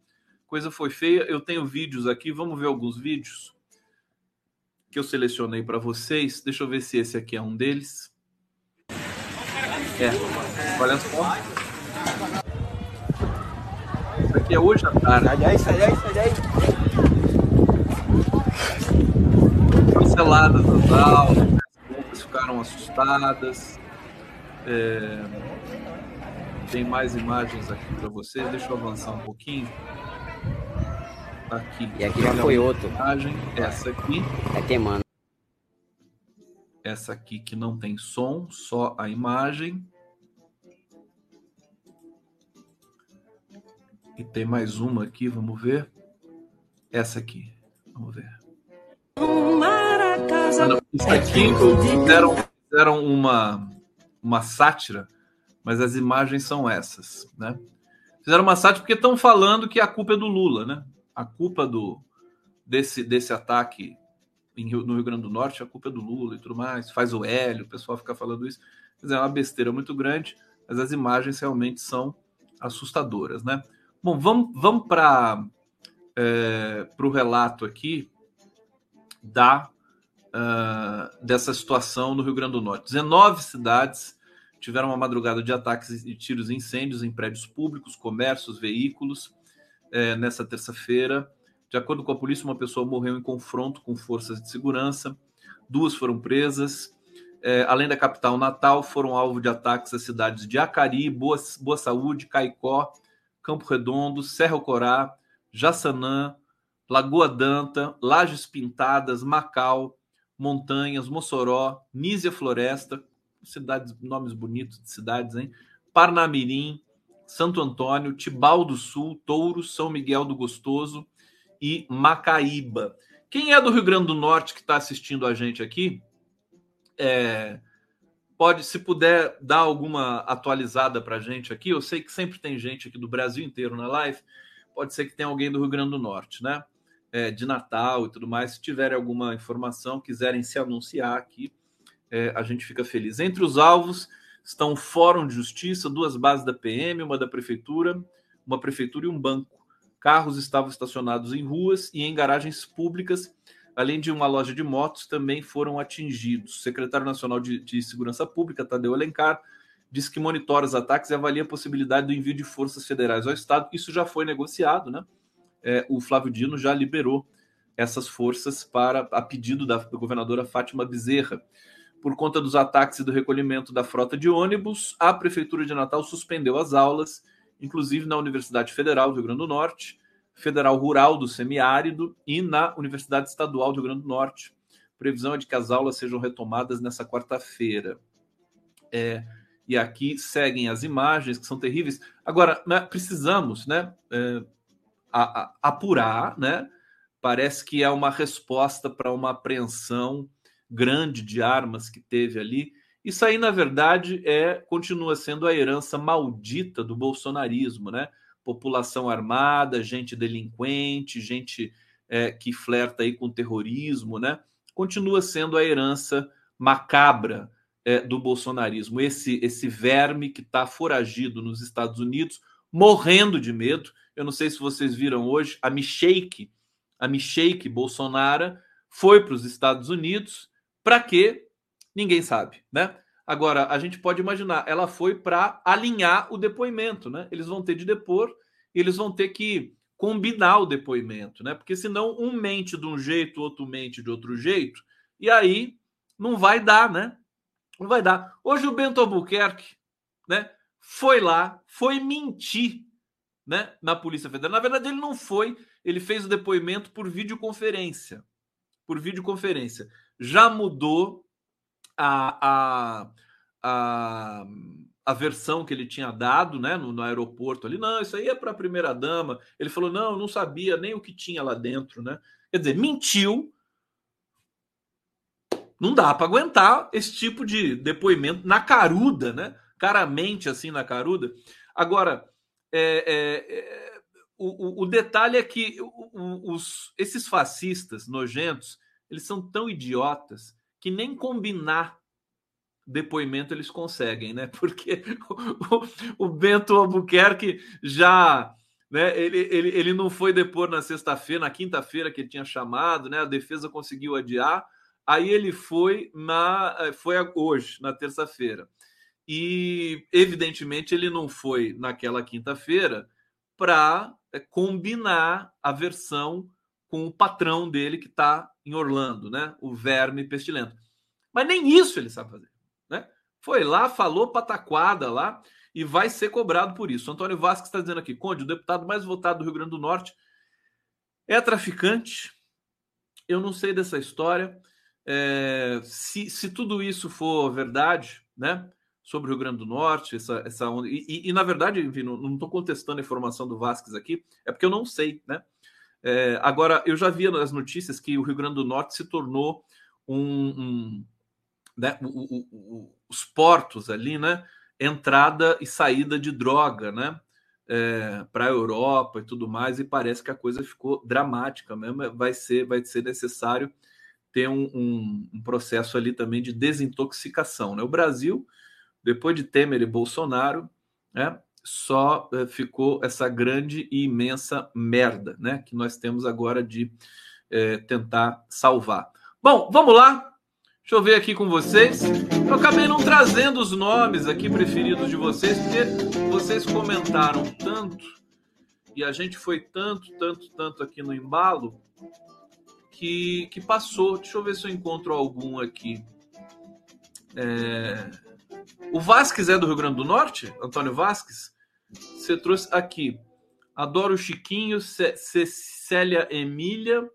S1: Coisa foi feia. Eu tenho vídeos aqui, vamos ver alguns vídeos que eu selecionei para vocês. Deixa eu ver se esse aqui é um deles. É, olha só. Aqui é hoje à tarde. Sai daí, sai daí, sai daí. Canceladas as aulas, as ficaram assustadas. É... Tem mais imagens aqui para vocês. Deixa eu avançar um pouquinho. Aqui.
S2: E aqui já foi outro.
S1: Imagem. Essa aqui.
S2: Tá queimando.
S1: Essa aqui que não tem som, só a imagem. E tem mais uma aqui, vamos ver. Essa aqui, vamos ver. Isso aqui fizeram, fizeram uma, uma sátira, mas as imagens são essas, né? Fizeram uma sátira porque estão falando que a culpa é do Lula, né? A culpa do desse, desse ataque em, no Rio Grande do Norte, a culpa é do Lula e tudo mais. Faz o Hélio, o pessoal fica falando isso. Mas é uma besteira muito grande, mas as imagens realmente são assustadoras, né? Bom, vamos, vamos para é, o relato aqui da uh, dessa situação no Rio Grande do Norte. 19 cidades tiveram uma madrugada de ataques e tiros e incêndios em prédios públicos, comércios, veículos é, nessa terça-feira. De acordo com a polícia, uma pessoa morreu em confronto com forças de segurança, duas foram presas. É, além da capital Natal, foram alvo de ataques as cidades de Acari, Boa, Boa Saúde, Caicó, Campo Redondo, Serra Corá, Jaçanã, Lagoa Danta, Lajes Pintadas, Macau, Montanhas, Mossoró, Nízia Floresta, cidades, nomes bonitos de cidades, hein? Parnamirim, Santo Antônio, Tibau do Sul, Touro, São Miguel do Gostoso e Macaíba. Quem é do Rio Grande do Norte que está assistindo a gente aqui, é, pode, se puder dar alguma atualizada para a gente aqui, eu sei que sempre tem gente aqui do Brasil inteiro na live, pode ser que tenha alguém do Rio Grande do Norte, né? É, de Natal e tudo mais. Se tiverem alguma informação, quiserem se anunciar aqui, é, a gente fica feliz. Entre os alvos estão o Fórum de Justiça, duas bases da PM, uma da Prefeitura, uma Prefeitura e um banco. Carros estavam estacionados em ruas e em garagens públicas além de uma loja de motos, também foram atingidos. O secretário nacional de, de Segurança Pública, Tadeu Alencar, diz que monitora os ataques e avalia a possibilidade do envio de forças federais ao Estado. Isso já foi negociado, né? É, o Flávio Dino já liberou essas forças para a pedido da governadora Fátima Bezerra. Por conta dos ataques e do recolhimento da frota de ônibus, a Prefeitura de Natal suspendeu as aulas, inclusive na Universidade Federal do Rio Grande do Norte, Federal Rural do Semiárido e na Universidade Estadual do Rio Grande do Norte. Previsão é de que as aulas sejam retomadas nessa quarta-feira. É, e aqui seguem as imagens que são terríveis. Agora, né, precisamos né, é, a, a, apurar, né? Parece que é uma resposta para uma apreensão grande de armas que teve ali. Isso aí, na verdade, é continua sendo a herança maldita do bolsonarismo, né? População armada, gente delinquente, gente é, que flerta aí com terrorismo, né? Continua sendo a herança macabra é, do bolsonarismo. Esse, esse verme que está foragido nos Estados Unidos, morrendo de medo. Eu não sei se vocês viram hoje, a Michelle, a Michelle Bolsonaro foi para os Estados Unidos. Para quê? Ninguém sabe, né? Agora, a gente pode imaginar, ela foi para alinhar o depoimento, né? Eles vão ter de depor, eles vão ter que combinar o depoimento, né? Porque senão um mente de um jeito, outro mente de outro jeito, e aí não vai dar, né? Não vai dar. Hoje o Bento Albuquerque, né, foi lá, foi mentir, né, na Polícia Federal. Na verdade, ele não foi, ele fez o depoimento por videoconferência. Por videoconferência. Já mudou a, a, a, a versão que ele tinha dado, né, no, no aeroporto ali. Não, isso aí é para a primeira dama. Ele falou: "Não, não sabia nem o que tinha lá dentro", né? Quer dizer, mentiu não dá para aguentar esse tipo de depoimento na caruda, né? Caramente assim na caruda. Agora, é, é, é, o, o, detalhe é que os, esses fascistas nojentos, eles são tão idiotas que nem combinar depoimento eles conseguem, né? Porque o, o Bento Albuquerque já né, ele, ele, ele não foi depor na sexta-feira, na quinta-feira que ele tinha chamado, né? A defesa conseguiu adiar. Aí ele foi na eh, foi hoje, na terça-feira. E evidentemente ele não foi naquela quinta-feira para eh, combinar a versão com o patrão dele que está em Orlando, né? O verme pestilento. Mas nem isso ele sabe fazer, né? Foi lá, falou pataquada lá e vai ser cobrado por isso. Antônio Vasco está dizendo aqui, Conde, o deputado mais votado do Rio Grande do Norte é traficante. Eu não sei dessa história é, se, se tudo isso for verdade, né? Sobre o Rio Grande do Norte, essa, essa onda. E, e, e na verdade, enfim, não estou contestando a informação do Vasquez aqui, é porque eu não sei, né? É, agora, eu já vi nas notícias que o Rio Grande do Norte se tornou um. um né, o, o, o, os portos ali, né? Entrada e saída de droga, né? É, para a Europa e tudo mais, e parece que a coisa ficou dramática mesmo. Vai ser, vai ser necessário ter um, um, um, processo ali também de desintoxicação. Né? O Brasil, depois de Temer e Bolsonaro, né, só uh, ficou essa grande e imensa merda né, que nós temos agora de uh, tentar salvar. Bom, vamos lá. Deixa eu ver aqui com vocês. Eu acabei não trazendo os nomes aqui preferidos de vocês, porque vocês comentaram tanto e a gente foi tanto, tanto, tanto aqui no embalo que, que passou. Deixa eu ver se eu encontro algum aqui. É... O Vasques é do Rio Grande do Norte? Antônio Vasques? Você trouxe aqui. Adoro Chiquinho, Célia Emília.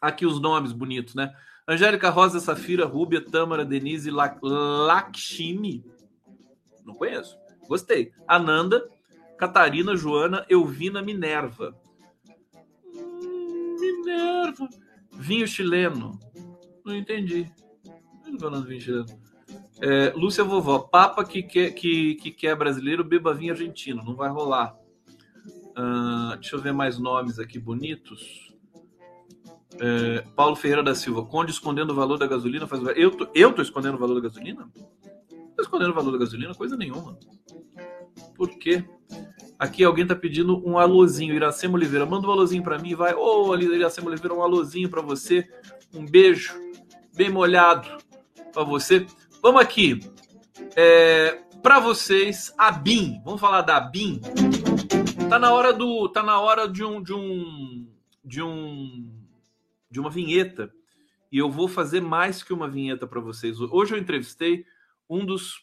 S1: Aqui os nomes bonitos, né? Angélica Rosa, Safira, Rúbia, Tâmara, Denise, Lakshmi. Não conheço. Gostei. Ananda, Catarina, Joana, Elvina, Minerva. Hum, Minerva. Vinho chileno. Não entendi. Não falando vinho chileno. É, Lúcia Vovó, Papa que quer, que, que quer brasileiro, beba vinho argentino. Não vai rolar. Uh, deixa eu ver mais nomes aqui bonitos. É, Paulo Ferreira da Silva, Conde escondendo o valor da gasolina faz. Eu tô, eu tô escondendo o valor da gasolina? Tô escondendo o valor da gasolina, coisa nenhuma. Por quê? Aqui alguém tá pedindo um alôzinho. Iracema Oliveira, manda um alôzinho para mim, vai. Ô, oh, Iracema Oliveira, um alôzinho para você. Um beijo bem molhado para você. Vamos aqui. É, para vocês, a BIM. Vamos falar da BIM. Tá na hora do, tá na hora de um, de um, de um, de uma vinheta. E eu vou fazer mais que uma vinheta para vocês. Hoje eu entrevistei um dos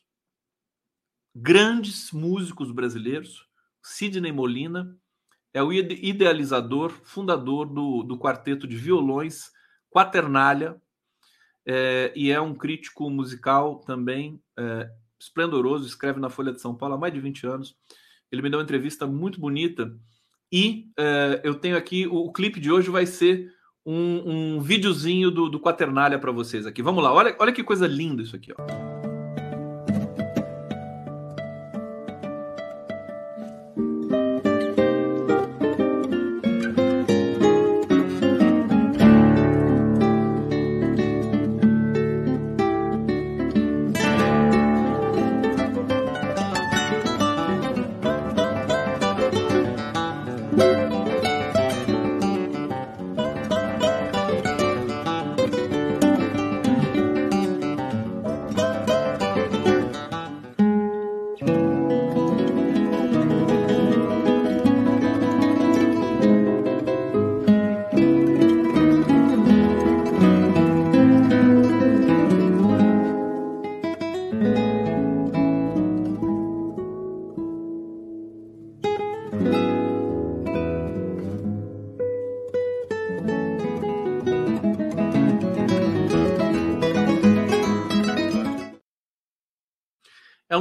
S1: grandes músicos brasileiros, Sidney Molina, é o idealizador, fundador do, do quarteto de violões Quaternália, é, e é um crítico musical também é, esplendoroso, escreve na Folha de São Paulo há mais de 20 anos. Ele me deu uma entrevista muito bonita e é, eu tenho aqui o, o, clipe de hoje vai ser um, um videozinho do, do Quaternália para vocês aqui. Vamos lá, olha, olha que coisa linda isso aqui, ó.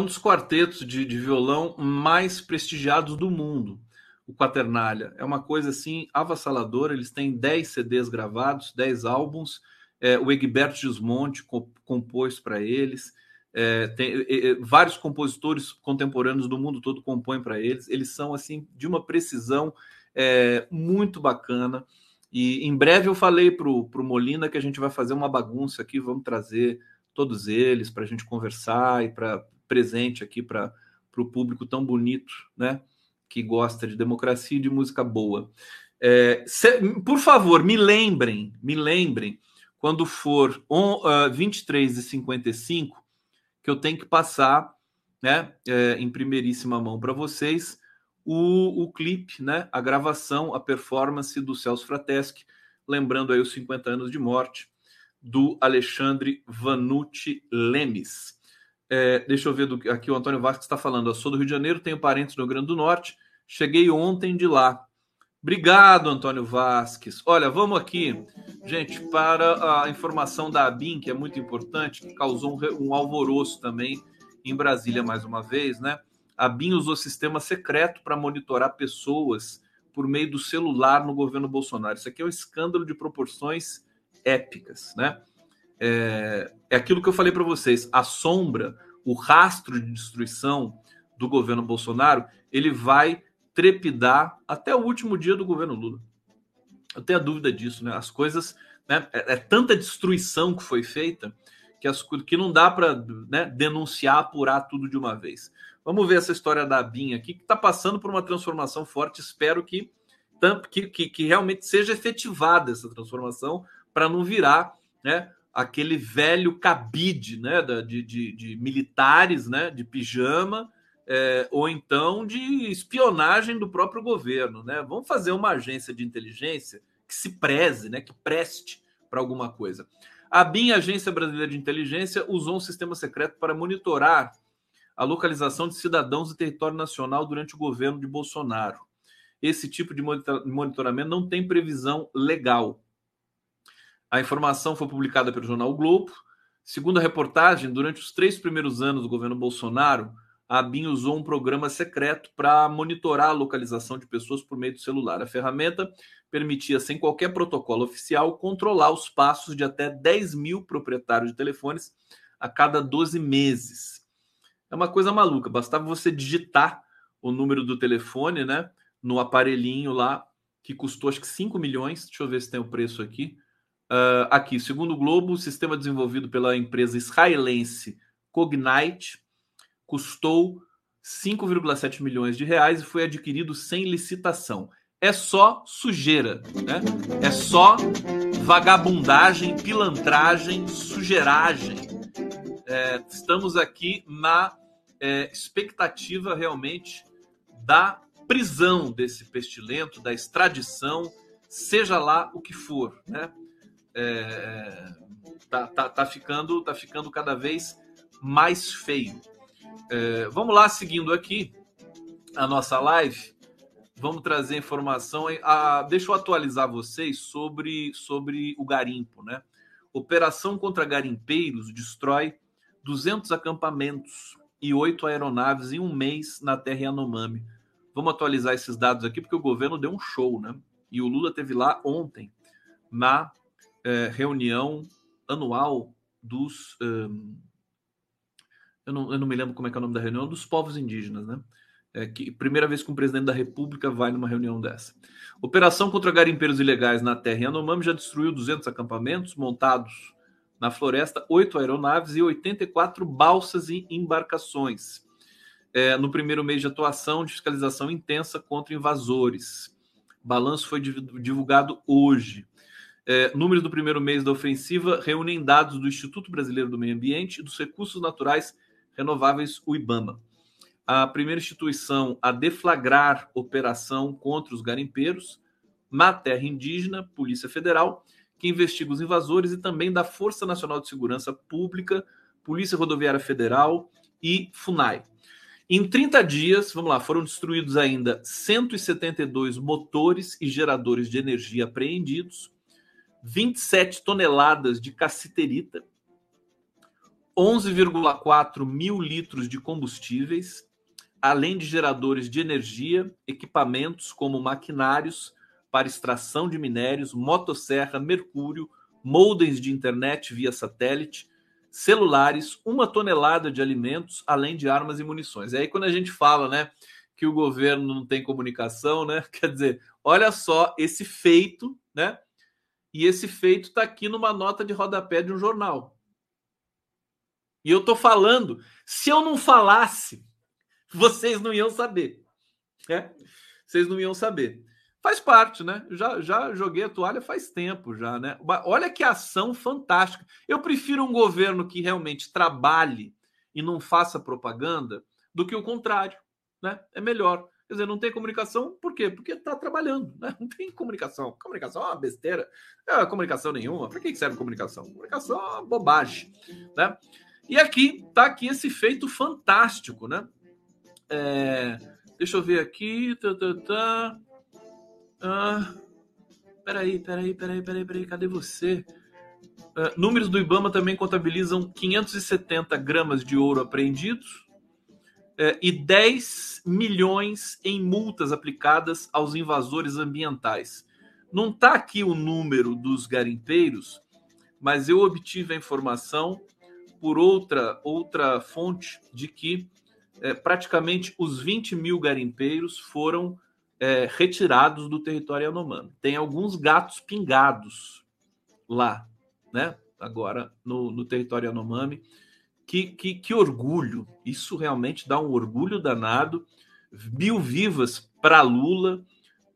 S1: Um dos quartetos de, de violão mais prestigiados do mundo, o Quaternália. É uma coisa assim avassaladora. Eles têm 10 CDs gravados, 10 álbuns. É, o Egberto Gismonte compôs para eles. É, tem, é, vários compositores contemporâneos do mundo todo compõem para eles. Eles são assim de uma precisão é, muito bacana. E em breve eu falei para o Molina que a gente vai fazer uma bagunça aqui, vamos trazer todos eles para a gente conversar e para presente aqui para o público tão bonito, né? Que gosta de democracia e de música boa. É, se, por favor, me lembrem, me lembrem, quando for on, uh, 23 e 55, que eu tenho que passar né, é, em primeiríssima mão para vocês o, o clipe, né, a gravação, a performance do Celso Frateschi, lembrando aí os 50 anos de morte do Alexandre Vanucci Lemes. É, deixa eu ver do, aqui o Antônio Vasco está falando. Eu sou do Rio de Janeiro, tenho parentes no Rio Grande do Norte. Cheguei ontem de lá. Obrigado, Antônio Vasques. Olha, vamos aqui, gente, para a informação da ABIN, que é muito importante, que causou um, um alvoroço também em Brasília mais uma vez, né? A ABIN usou sistema secreto para monitorar pessoas por meio do celular no governo Bolsonaro. Isso aqui é um escândalo de proporções épicas, né? É, é aquilo que eu falei para vocês: a sombra, o rastro de destruição do governo Bolsonaro, ele vai trepidar até o último dia do governo Lula. Eu tenho a dúvida disso, né? As coisas, né? É, é tanta destruição que foi feita que, as, que não dá para né, denunciar, apurar tudo de uma vez. Vamos ver essa história da BIM aqui, que está passando por uma transformação forte. Espero que, que, que, que realmente seja efetivada essa transformação para não virar né, aquele velho cabide né, de, de, de militares né, de pijama, é, ou então de espionagem do próprio governo. Né? Vamos fazer uma agência de inteligência que se preze, né, que preste para alguma coisa. A BIM, Agência Brasileira de Inteligência, usou um sistema secreto para monitorar a localização de cidadãos do território nacional durante o governo de Bolsonaro. Esse tipo de monitoramento não tem previsão legal. A informação foi publicada pelo jornal o Globo. Segundo a reportagem, durante os três primeiros anos do governo Bolsonaro, a ABIN usou um programa secreto para monitorar a localização de pessoas por meio do celular. A ferramenta permitia, sem qualquer protocolo oficial, controlar os passos de até 10 mil proprietários de telefones a cada 12 meses. É uma coisa maluca, bastava você digitar o número do telefone né, no aparelhinho lá, que custou acho que 5 milhões. Deixa eu ver se tem o preço aqui. Uh, aqui, segundo o Globo, o sistema desenvolvido pela empresa israelense Cognite custou 5,7 milhões de reais e foi adquirido sem licitação. É só sujeira, né? É só vagabundagem, pilantragem, sujeiragem. É, estamos aqui na é, expectativa realmente da prisão desse pestilento, da extradição, seja lá o que for, né? É, tá, tá, tá, ficando, tá ficando cada vez mais feio. É, vamos lá, seguindo aqui a nossa live. vamos trazer informação. Ah, deixa eu atualizar vocês sobre, sobre o garimpo, né? Operação contra garimpeiros destrói 200 acampamentos e oito aeronaves em um mês na terra Yanomami. Vamos atualizar esses dados aqui porque o governo deu um show, né? E o Lula teve lá ontem na é, reunião anual dos um, eu, não, eu não me lembro como é que é o nome da reunião dos povos indígenas, né? É que primeira vez que um presidente da República vai numa reunião dessa. Operação contra garimpeiros ilegais na terra Yanomami já destruiu 200 acampamentos montados na floresta, oito aeronaves e 84 balsas e embarcações. É, no primeiro mês de atuação de fiscalização intensa contra invasores. Balanço foi divulgado hoje. É, números do primeiro mês da ofensiva reúnem dados do Instituto Brasileiro do Meio Ambiente e dos Recursos Naturais Renováveis, o IBAMA a primeira instituição a deflagrar operação contra os garimpeiros na terra indígena, Polícia Federal, que investiga os invasores, e também da Força Nacional de Segurança Pública, Polícia Rodoviária Federal e FUNAI. Em 30 dias, vamos lá, foram destruídos ainda 172 motores e geradores de energia apreendidos, 27 toneladas de cassiterita, 11,4 mil litros de combustíveis, além de geradores de energia, equipamentos como maquinários para extração de minérios, motosserra, mercúrio, modems de internet via satélite, celulares, uma tonelada de alimentos, além de armas e munições. E aí quando a gente fala, né, que o governo não tem comunicação, né? Quer dizer, olha só esse feito, né? E esse feito está aqui numa nota de rodapé de um jornal. E eu tô falando, se eu não falasse vocês não iam saber. Né? Vocês não iam saber. Faz parte, né? Já, já joguei a toalha faz tempo já, né? Olha que ação fantástica. Eu prefiro um governo que realmente trabalhe e não faça propaganda do que o contrário, né? É melhor. Quer dizer, não tem comunicação, por quê? Porque está trabalhando, né? Não tem comunicação. Comunicação é uma besteira. É comunicação nenhuma. Para que serve comunicação? Comunicação é uma bobagem, né? E aqui tá aqui esse feito fantástico, né? É, deixa eu ver aqui. Tá, tá, tá. Ah, peraí, peraí, peraí, peraí, peraí, cadê você? Uh, números do Ibama também contabilizam 570 gramas de ouro apreendidos e 10 milhões em multas aplicadas aos invasores ambientais. Não está aqui o número dos garimpeiros, mas eu obtive a informação por outra, outra fonte de que é, praticamente os 20 mil garimpeiros foram é, retirados do território Yanomami. Tem alguns gatos pingados lá, né? Agora no, no território Yanomami. Que, que, que orgulho! Isso realmente dá um orgulho danado. Mil vivas para Lula,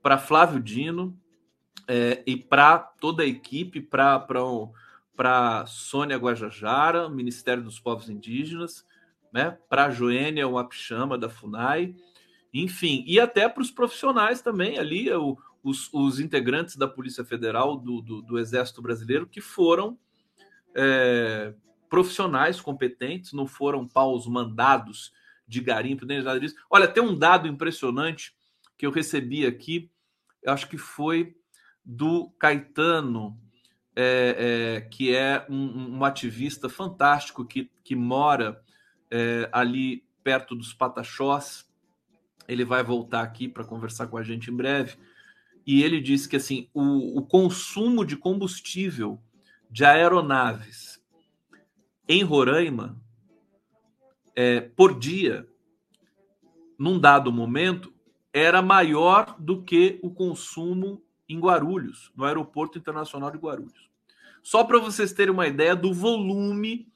S1: para Flávio Dino é, e para toda a equipe, para Sônia Guajajara, Ministério dos Povos Indígenas né? Para Joênia, o Apixama da FUNAI, enfim, e até para os profissionais também ali, o, os, os, integrantes da Polícia Federal, do, do, do Exército Brasileiro, que foram é, profissionais competentes, não foram paus mandados de garimpo, nem nada disso. Olha, tem um dado impressionante que eu recebi aqui, eu acho que foi do Caetano, é, é, que é um, um, ativista fantástico que, que mora é, ali perto dos Pataxós. Ele vai voltar aqui para conversar com a gente em breve. E ele disse que assim o, o consumo de combustível de aeronaves em Roraima é, por dia, num dado momento, era maior do que o consumo em Guarulhos, no Aeroporto Internacional de Guarulhos. Só para vocês terem uma ideia do volume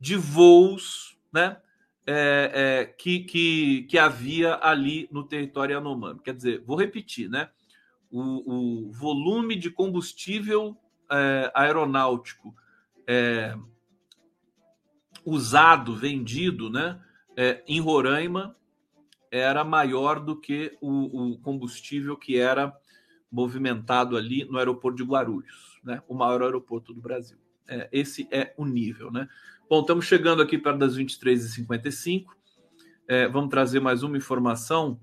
S1: de voos né, é, é, que, que, que havia ali no território Yanomami. Quer dizer, vou repetir, né? O, o volume de combustível é, aeronáutico é, usado, vendido, né, é, em Roraima era maior do que o, o, combustível que era movimentado ali no aeroporto de Guarulhos, né, o maior aeroporto do Brasil. É, esse é o nível, né? Bom, estamos chegando aqui perto das 23h55. É, vamos trazer mais uma informação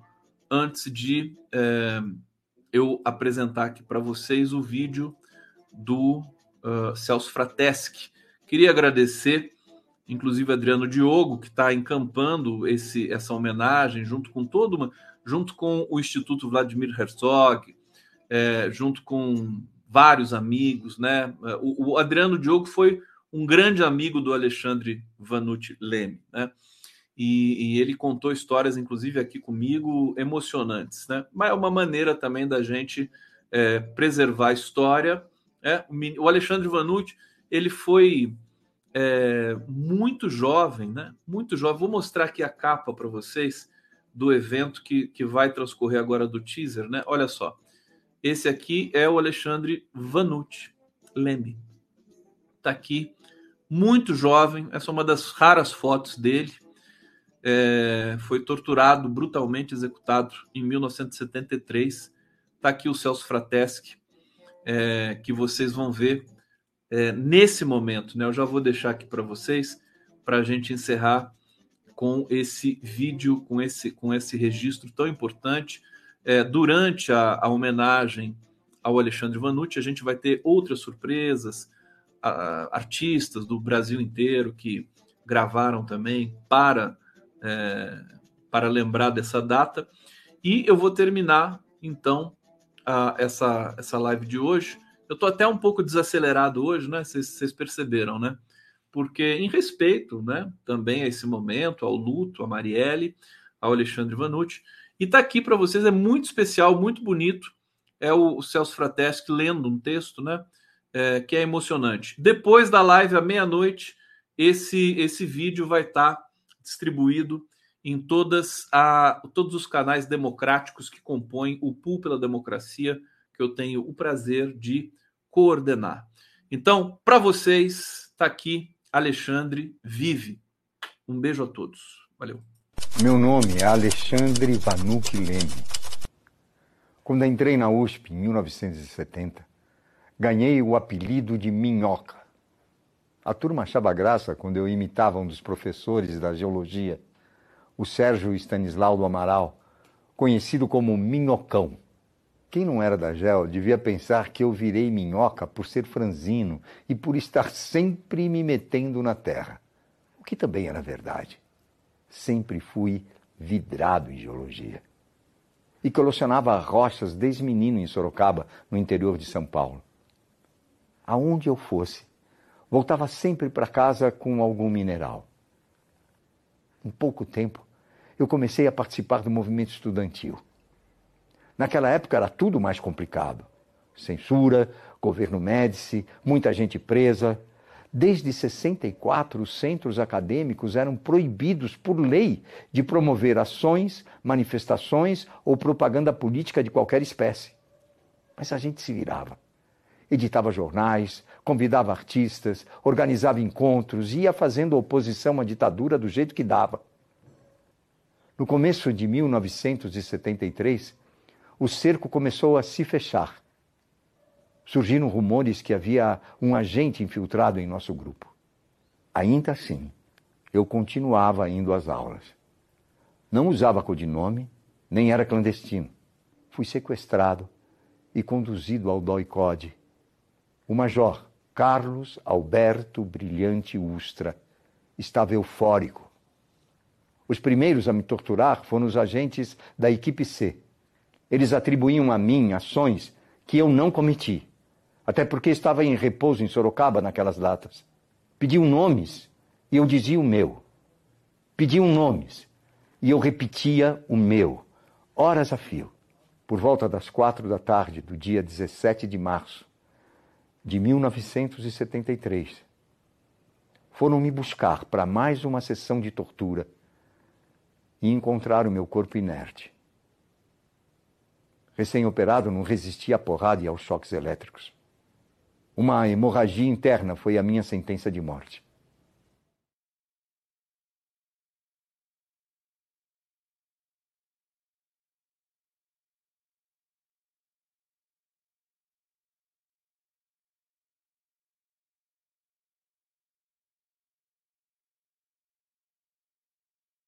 S1: antes de é, eu apresentar aqui para vocês o vídeo do uh, Celso Frateschi. Queria agradecer, inclusive, Adriano Diogo, que está encampando esse, essa homenagem junto com todo uma, junto com o Instituto Vladimir Herzog, é, junto com vários amigos, né? O, o, Adriano Diogo foi um grande amigo do Alexandre Vanucci Leme, né? E, e, ele contou histórias, inclusive aqui comigo, emocionantes, né? Mas é uma maneira também da gente é, preservar a história. Né? O Alexandre Vanucci, ele foi é, muito jovem, né? Muito jovem. Vou mostrar aqui a capa para vocês do evento que, que vai transcorrer agora do teaser, né? Olha só. Esse aqui é o Alexandre Vanucci Leme. Está aqui, muito jovem. Essa é uma das raras fotos dele. É, foi torturado, brutalmente executado em 1973. Está aqui o Celso Frateschi, é, que vocês vão ver é, nesse momento. Né? Eu já vou deixar aqui para vocês, para a gente encerrar com esse vídeo, com esse, com esse registro tão importante é, durante a, a, homenagem ao Alexandre Vanucci, a gente vai ter outras surpresas, a, artistas do Brasil inteiro que gravaram também para, é, para lembrar dessa data. E eu vou terminar, então, a, essa, essa live de hoje. Eu estou até um pouco desacelerado hoje, né? Vocês perceberam, né? Porque, em respeito né, também a esse momento, ao luto, a Marielle, ao Alexandre Vanucci, e está aqui para vocês, é muito especial, muito bonito. É o, Celso Frateschi lendo um texto, né? É, que é emocionante. Depois da live, à meia-noite, esse, esse vídeo vai estar tá distribuído em todas a, todos os canais democráticos que compõem o Pool pela Democracia, que eu tenho o prazer de coordenar. Então, para vocês, está aqui Alexandre Vive. Um beijo a todos. Valeu.
S2: Meu nome é Alexandre Vanucci Leme. Quando entrei na USP em 1970, ganhei o apelido de Minhoca. A turma achava graça quando eu imitava um dos professores da geologia, o Sérgio Stanislau do Amaral, conhecido como Minhocão. Quem não era da GEL devia pensar que eu virei minhoca por ser franzino e por estar sempre me metendo na terra, o que também era verdade sempre fui vidrado em geologia. E colecionava rochas desde menino em Sorocaba, no interior de São Paulo. Aonde eu fosse, voltava sempre para casa com algum mineral. Em pouco tempo, eu comecei a participar do movimento estudantil. Naquela época era tudo mais complicado. Censura, governo Médici, muita gente presa, Desde 64, os centros acadêmicos eram proibidos por lei de promover ações, manifestações ou propaganda política de qualquer espécie. Mas a gente se virava. Editava jornais, convidava artistas, organizava encontros ia fazendo oposição à ditadura do jeito que dava. No começo de 1973, o cerco começou a se fechar surgiram rumores que havia um agente infiltrado em nosso grupo. Ainda assim, eu continuava indo às aulas. Não usava codinome, nem era clandestino. Fui sequestrado e conduzido ao DOI-CODE. O major Carlos Alberto Brilhante Ustra estava eufórico. Os primeiros a me torturar foram os agentes da equipe C. Eles atribuíam a mim ações que eu não cometi até porque estava em repouso em Sorocaba naquelas datas. Pediam nomes e eu dizia o meu. Pediam nomes e eu repetia o meu, horas a fio. Por volta das quatro da tarde do dia 17 de março de 1973, foram me buscar para mais uma sessão de tortura e encontraram meu corpo inerte. Recém-operado, não resistia à porrada e aos choques elétricos. Uma hemorragia interna foi a minha sentença de morte.